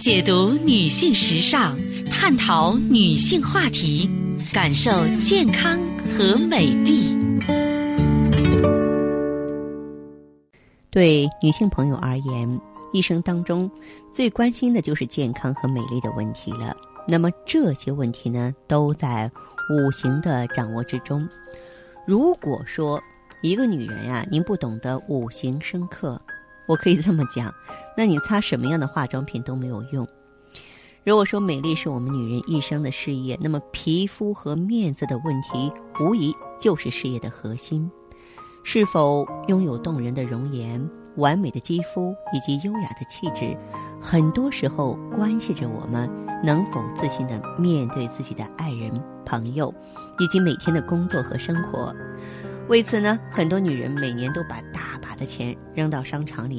解读女性时尚，探讨女性话题，感受健康和美丽。对女性朋友而言，一生当中最关心的就是健康和美丽的问题了。那么这些问题呢，都在五行的掌握之中。如果说一个女人呀，您不懂得五行生克，我可以这么讲，那你擦什么样的化妆品都没有用。如果说美丽是我们女人一生的事业，那么皮肤和面子的问题，无疑就是事业的核心。是否拥有动人的容颜、完美的肌肤以及优雅的气质，很多时候关系着我们能否自信的面对自己的爱人、朋友，以及每天的工作和生活。为此呢，很多女人每年都把大把的钱扔到商场里，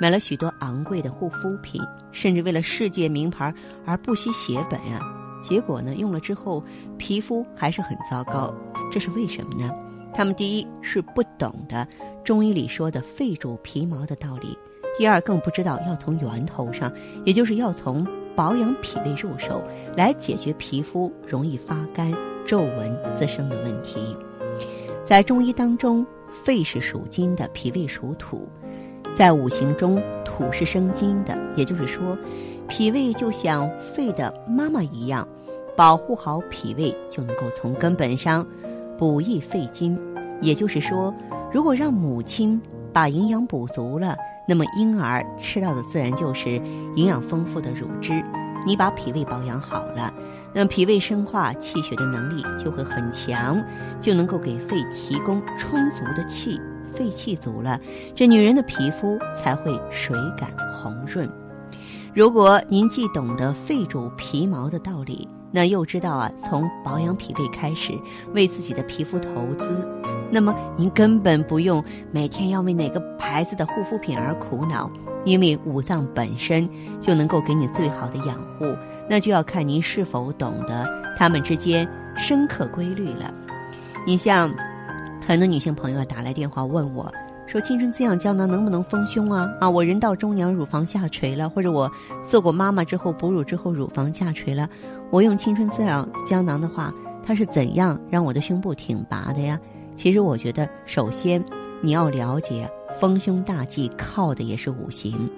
买了许多昂贵的护肤品，甚至为了世界名牌而不惜血本啊！结果呢，用了之后皮肤还是很糟糕，这是为什么呢？他们第一是不懂得中医里说的肺主皮毛的道理，第二更不知道要从源头上，也就是要从保养脾胃入手，来解决皮肤容易发干、皱纹滋生的问题。在中医当中，肺是属金的，脾胃属土，在五行中土是生金的，也就是说，脾胃就像肺的妈妈一样，保护好脾胃就能够从根本上。补益肺经，也就是说，如果让母亲把营养补足了，那么婴儿吃到的自然就是营养丰富的乳汁。你把脾胃保养好了，那脾胃生化气血的能力就会很强，就能够给肺提供充足的气。肺气足了，这女人的皮肤才会水感红润。如果您既懂得肺主皮毛的道理，那又知道啊，从保养脾胃开始，为自己的皮肤投资，那么您根本不用每天要为哪个牌子的护肤品而苦恼，因为五脏本身就能够给你最好的养护。那就要看您是否懂得它们之间深刻规律了。你像很多女性朋友打来电话问我。说青春滋养胶囊能不能丰胸啊？啊，我人到中年乳房下垂了，或者我做过妈妈之后哺乳之后乳房下垂了，我用青春滋养胶囊的话，它是怎样让我的胸部挺拔的呀？其实我觉得，首先你要了解丰胸大忌靠的也是五行，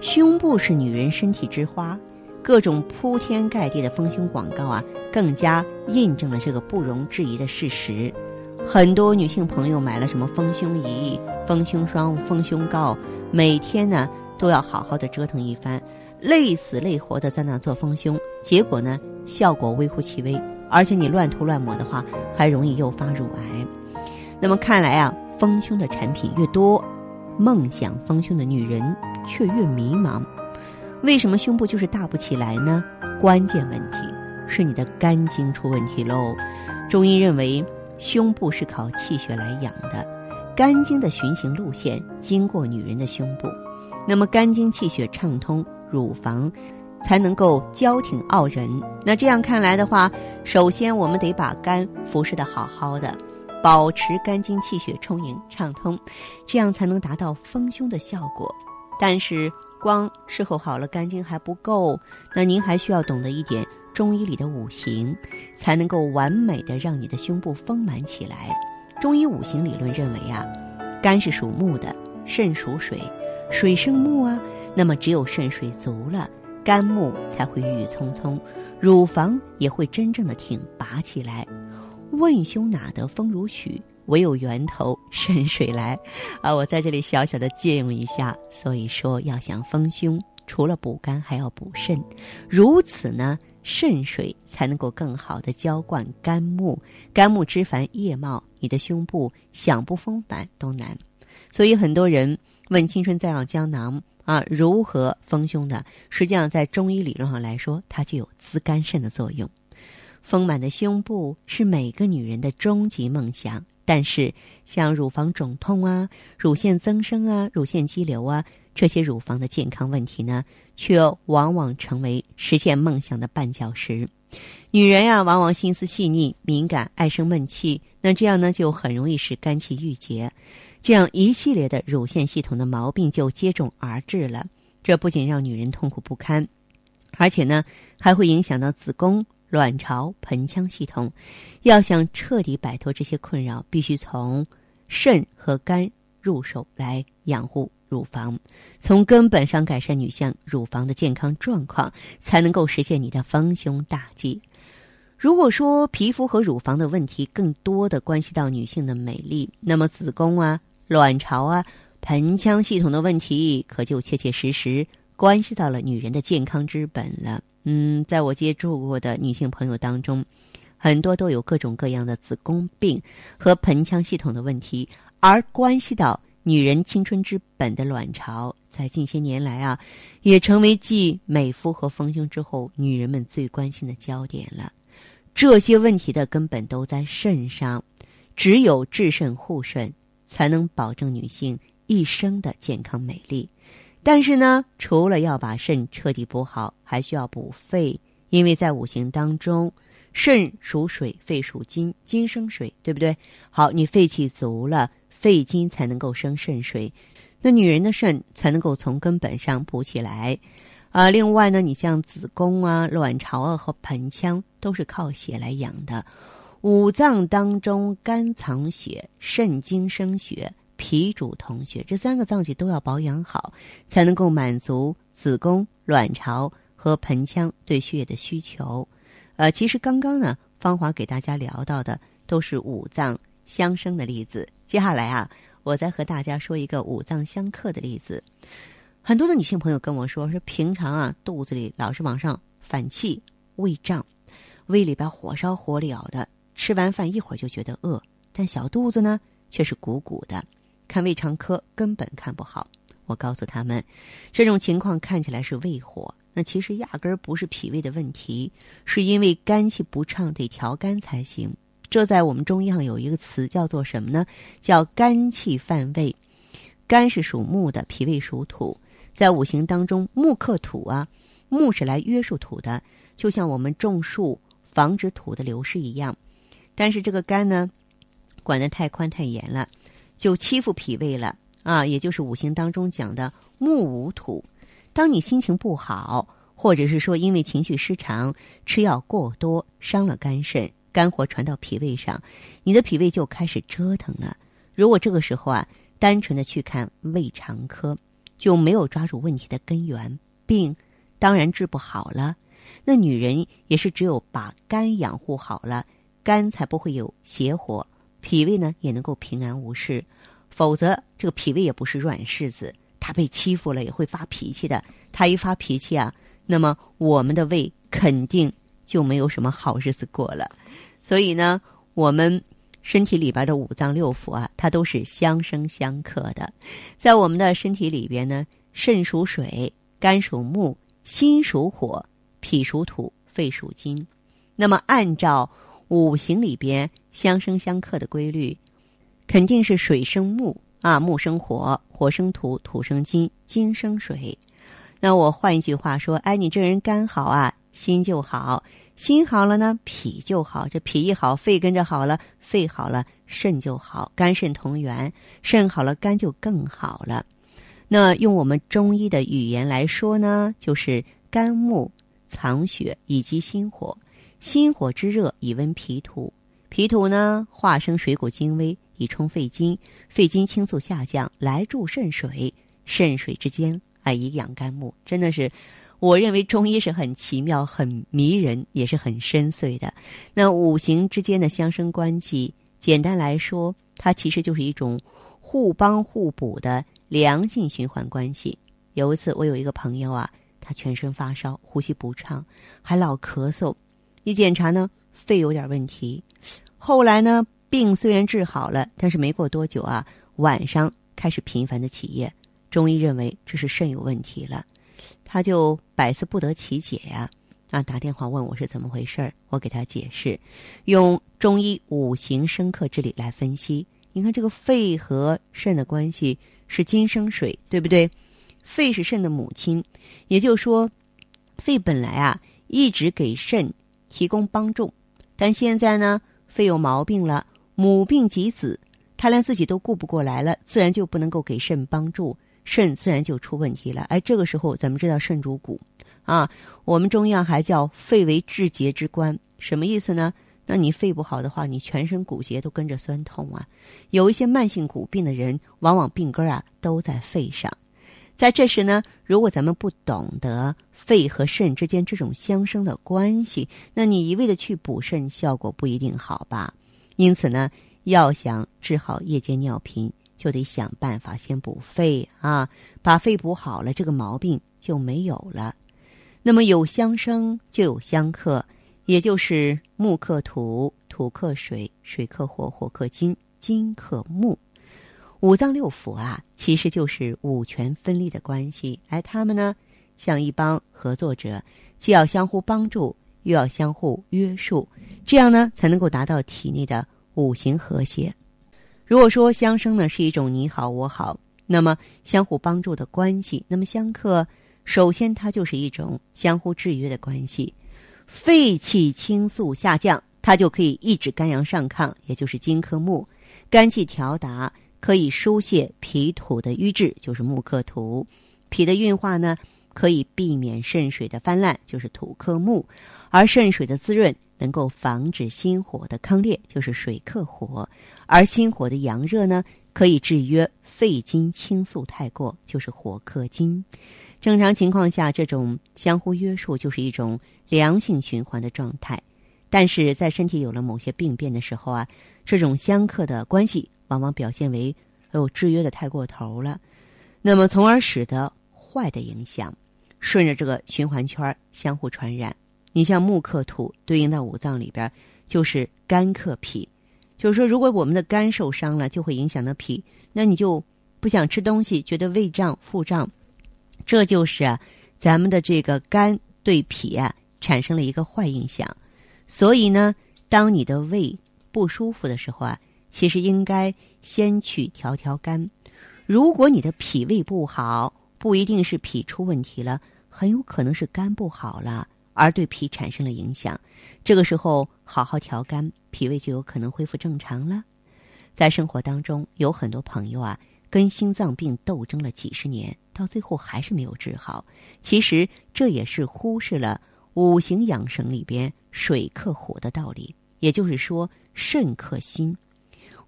胸部是女人身体之花，各种铺天盖地的丰胸广告啊，更加印证了这个不容置疑的事实。很多女性朋友买了什么丰胸仪、丰胸霜、丰胸膏，每天呢都要好好的折腾一番，累死累活的在那做丰胸，结果呢效果微乎其微，而且你乱涂乱抹的话，还容易诱发乳癌。那么看来啊，丰胸的产品越多，梦想丰胸的女人却越迷茫。为什么胸部就是大不起来呢？关键问题是你的肝经出问题喽。中医认为。胸部是靠气血来养的，肝经的循行路线经过女人的胸部，那么肝经气血畅通，乳房才能够娇挺傲人。那这样看来的话，首先我们得把肝服侍的好好的，保持肝经气血充盈畅通，这样才能达到丰胸的效果。但是光伺候好了肝经还不够，那您还需要懂得一点。中医里的五行，才能够完美的让你的胸部丰满起来。中医五行理论认为啊，肝是属木的，肾属水，水生木啊。那么只有肾水足了，肝木才会郁郁葱葱，乳房也会真正的挺拔起来。问胸哪得风如许？唯有源头肾水来。啊，我在这里小小的借用一下。所以说，要想丰胸，除了补肝，还要补肾。如此呢？肾水才能够更好的浇灌肝木，肝木枝繁叶茂，你的胸部想不丰满都难。所以很多人问青春在养胶囊啊如何丰胸的，实际上在中医理论上来说，它具有滋肝肾的作用。丰满的胸部是每个女人的终极梦想，但是像乳房肿痛啊、乳腺增生啊、乳腺肌瘤啊。这些乳房的健康问题呢，却往往成为实现梦想的绊脚石。女人呀，往往心思细腻、敏感，爱生闷气，那这样呢，就很容易使肝气郁结，这样一系列的乳腺系统的毛病就接踵而至了。这不仅让女人痛苦不堪，而且呢还会影响到子宫、卵巢、盆腔系统。要想彻底摆脱这些困扰，必须从肾和肝入手来养护乳房，从根本上改善女性乳房的健康状况，才能够实现你的丰胸大计。如果说皮肤和乳房的问题更多的关系到女性的美丽，那么子宫啊、卵巢啊、盆腔系统的问题，可就切切实实关系到了女人的健康之本了。嗯，在我接触过的女性朋友当中，很多都有各种各样的子宫病和盆腔系统的问题，而关系到女人青春之本的卵巢，在近些年来啊，也成为继美肤和丰胸之后，女人们最关心的焦点了。这些问题的根本都在肾上，只有治肾护肾，才能保证女性一生的健康美丽。但是呢，除了要把肾彻底补好，还需要补肺，因为在五行当中，肾属水，肺属金，金生水，对不对？好，你肺气足了，肺金才能够生肾水，那女人的肾才能够从根本上补起来。啊，另外呢，你像子宫啊、卵巢啊和盆腔都是靠血来养的。五脏当中，肝藏血，肾精生血，脾主统血，这三个脏器都要保养好，才能够满足子宫、卵巢和盆腔对血液的需求。呃，其实刚刚呢，芳华给大家聊到的都是五脏相生的例子。接下来啊，我再和大家说一个五脏相克的例子。很多的女性朋友跟我说，说平常啊肚子里老是往上反气、胃胀，胃里边火烧火燎的，吃完饭一会儿就觉得饿，但小肚子呢却是鼓鼓的，看胃肠科根本看不好。我告诉他们，这种情况看起来是胃火，那其实压根儿不是脾胃的问题，是因为肝气不畅，得调肝才行。这在我们中医上有一个词叫做什么呢？叫肝气犯胃。肝是属木的，脾胃属土。在五行当中，木克土啊，木是来约束土的，就像我们种树防止土的流失一样。但是这个肝呢，管得太宽太严了，就欺负脾胃了啊！也就是五行当中讲的木无土。当你心情不好，或者是说因为情绪失常，吃药过多，伤了肝肾，肝火传到脾胃上，你的脾胃就开始折腾了。如果这个时候啊，单纯的去看胃肠科。就没有抓住问题的根源，病当然治不好了。那女人也是只有把肝养护好了，肝才不会有邪火，脾胃呢也能够平安无事。否则，这个脾胃也不是软柿子，它被欺负了也会发脾气的。它一发脾气啊，那么我们的胃肯定就没有什么好日子过了。所以呢，我们。身体里边的五脏六腑啊，它都是相生相克的。在我们的身体里边呢，肾属水，肝属木，心属火，脾属土，肺属金。那么按照五行里边相生相克的规律，肯定是水生木啊，木生火，火生土，土生金，金生水。那我换一句话说，哎，你这人肝好啊，心就好。心好了呢，脾就好。这脾一好，肺跟着好了，肺好了，肾就好。肝肾同源，肾好了，肝就更好了。那用我们中医的语言来说呢，就是肝木藏血以及心火。心火之热以温脾土，脾土呢化生水谷精微以充肺经，肺经清肃下降来助肾水，肾水之间啊以养肝木。真的是。我认为中医是很奇妙、很迷人，也是很深邃的。那五行之间的相生关系，简单来说，它其实就是一种互帮互补的良性循环关系。有一次，我有一个朋友啊，他全身发烧，呼吸不畅，还老咳嗽。一检查呢，肺有点问题。后来呢，病虽然治好了，但是没过多久啊，晚上开始频繁的起夜。中医认为这是肾有问题了。他就百思不得其解呀，啊，打电话问我是怎么回事儿，我给他解释，用中医五行生克之理来分析。你看这个肺和肾的关系是金生水，对不对？肺是肾的母亲，也就是说，肺本来啊一直给肾提供帮助，但现在呢，肺有毛病了，母病及子，他连自己都顾不过来了，自然就不能够给肾帮助。肾自然就出问题了，哎，这个时候咱们知道肾主骨，啊。我们中药还叫肺为治节之官，什么意思呢？那你肺不好的话，你全身骨节都跟着酸痛啊。有一些慢性骨病的人，往往病根啊都在肺上。在这时呢，如果咱们不懂得肺和肾之间这种相生的关系，那你一味的去补肾，效果不一定好吧。因此呢，要想治好夜间尿频，就得想办法先补肺啊，把肺补好了，这个毛病就没有了。那么有相生就有相克。也就是木克土，土克水，水克火，火克金，金克木。五脏六腑啊，其实就是五权分立的关系。而他们呢，像一帮合作者，既要相互帮助，又要相互约束，这样呢，才能够达到体内的五行和谐。如果说相生呢是一种你好我好，那么相互帮助的关系；那么相克，首先它就是一种相互制约的关系。肺气清肃下降，它就可以抑制肝阳上亢，也就是金克木；肝气调达，可以疏泄脾土的瘀滞，就是木克土；脾的运化呢，可以避免肾水的泛滥，就是土克木；而肾水的滋润，能够防止心火的亢烈，就是水克火；而心火的阳热呢，可以制约肺经清肃太过，就是火克金。正常情况下，这种相互约束就是一种良性循环的状态。但是在身体有了某些病变的时候啊，这种相克的关系往往表现为哦制约的太过头了，那么从而使得坏的影响顺着这个循环圈相互传染。你像木克土，对应到五脏里边就是肝克脾，就是说如果我们的肝受伤了，就会影响到脾，那你就不想吃东西，觉得胃胀、腹胀。这就是啊，咱们的这个肝对脾啊产生了一个坏印象，所以呢，当你的胃不舒服的时候啊，其实应该先去调调肝。如果你的脾胃不好，不一定是脾出问题了，很有可能是肝不好了，而对脾产生了影响。这个时候好好调肝，脾胃就有可能恢复正常了。在生活当中，有很多朋友啊。跟心脏病斗争了几十年，到最后还是没有治好。其实这也是忽视了五行养生里边水克火的道理。也就是说，肾克心。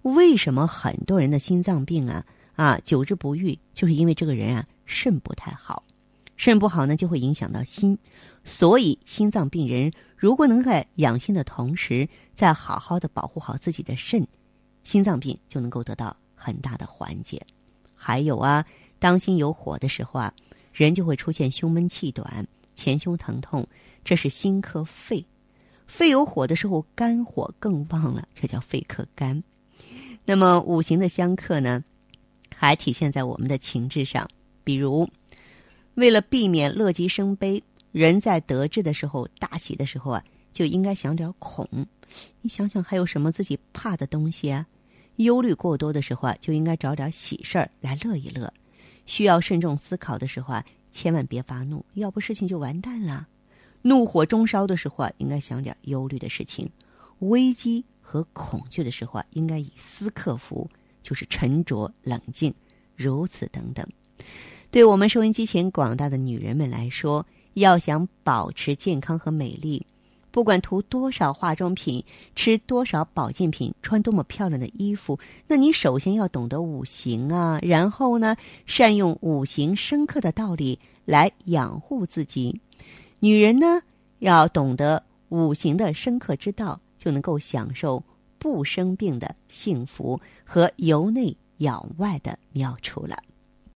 为什么很多人的心脏病啊啊久治不愈，就是因为这个人啊肾不太好。肾不好呢，就会影响到心。所以，心脏病人如果能在养心的同时，再好好的保护好自己的肾，心脏病就能够得到。很大的缓解，还有啊，当心有火的时候啊，人就会出现胸闷气短、前胸疼痛，这是心克肺。肺有火的时候，肝火更旺了，这叫肺克肝。那么五行的相克呢，还体现在我们的情志上。比如，为了避免乐极生悲，人在得志的时候、大喜的时候啊，就应该想点恐。你想想，还有什么自己怕的东西啊？忧虑过多的时候啊，就应该找点喜事儿来乐一乐；需要慎重思考的时候啊，千万别发怒，要不事情就完蛋了。怒火中烧的时候啊，应该想点忧虑的事情；危机和恐惧的时候啊，应该以思克服，就是沉着冷静，如此等等。对我们收音机前广大的女人们来说，要想保持健康和美丽。不管涂多少化妆品，吃多少保健品，穿多么漂亮的衣服，那你首先要懂得五行啊，然后呢，善用五行深刻的道理来养护自己。女人呢，要懂得五行的深刻之道，就能够享受不生病的幸福和由内养外的妙处了。